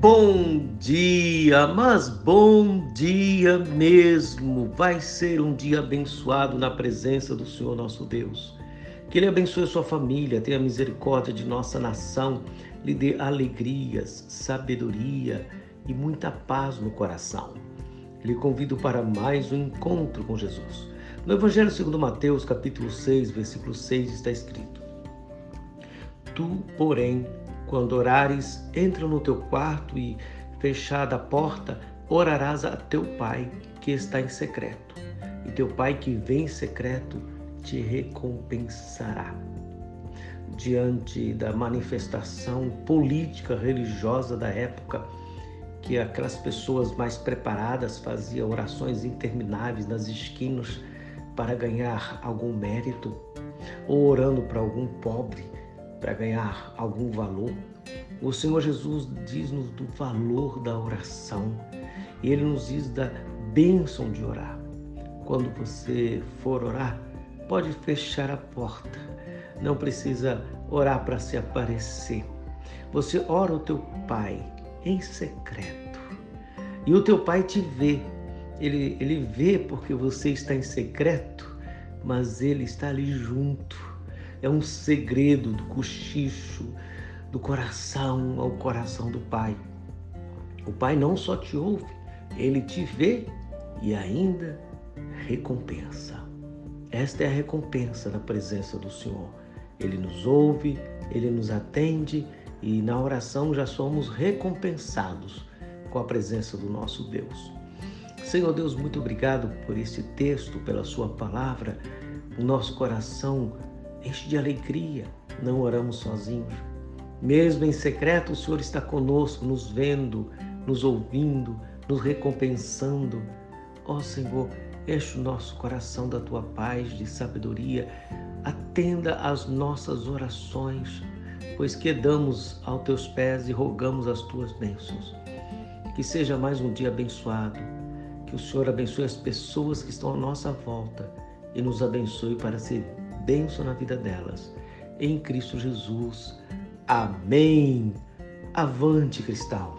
Bom dia, mas bom dia mesmo. Vai ser um dia abençoado na presença do Senhor nosso Deus. Que Ele abençoe sua família, tenha misericórdia de nossa nação, lhe dê alegrias, sabedoria e muita paz no coração. Lhe convido para mais um encontro com Jesus. No Evangelho segundo Mateus, capítulo 6, versículo 6, está escrito: Tu, porém, quando orares, entra no teu quarto e, fechada a porta, orarás a teu pai que está em secreto. E teu pai que vem em secreto te recompensará. Diante da manifestação política religiosa da época, que aquelas pessoas mais preparadas faziam orações intermináveis nas esquinas para ganhar algum mérito, ou orando para algum pobre para ganhar algum valor. O Senhor Jesus diz-nos do valor da oração e Ele nos diz da bênção de orar. Quando você for orar, pode fechar a porta, não precisa orar para se aparecer. Você ora o teu Pai em secreto e o teu Pai te vê. Ele, ele vê porque você está em secreto, mas Ele está ali junto é um segredo do cochicho, do coração ao coração do Pai. O Pai não só te ouve, ele te vê e ainda recompensa. Esta é a recompensa na presença do Senhor. Ele nos ouve, ele nos atende e na oração já somos recompensados com a presença do nosso Deus. Senhor Deus, muito obrigado por este texto, pela Sua palavra. O nosso coração enche de alegria. Não oramos sozinhos. Mesmo em secreto, o Senhor está conosco, nos vendo, nos ouvindo, nos recompensando. Ó oh, Senhor, enche o nosso coração da tua paz, de sabedoria. Atenda às nossas orações, pois quedamos aos teus pés e rogamos as tuas bênçãos. Que seja mais um dia abençoado. Que o Senhor abençoe as pessoas que estão à nossa volta e nos abençoe para ser bênção na vida delas. Em Cristo Jesus. Amém. Avante, cristal.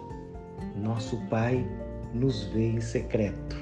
Nosso Pai nos vê em secreto.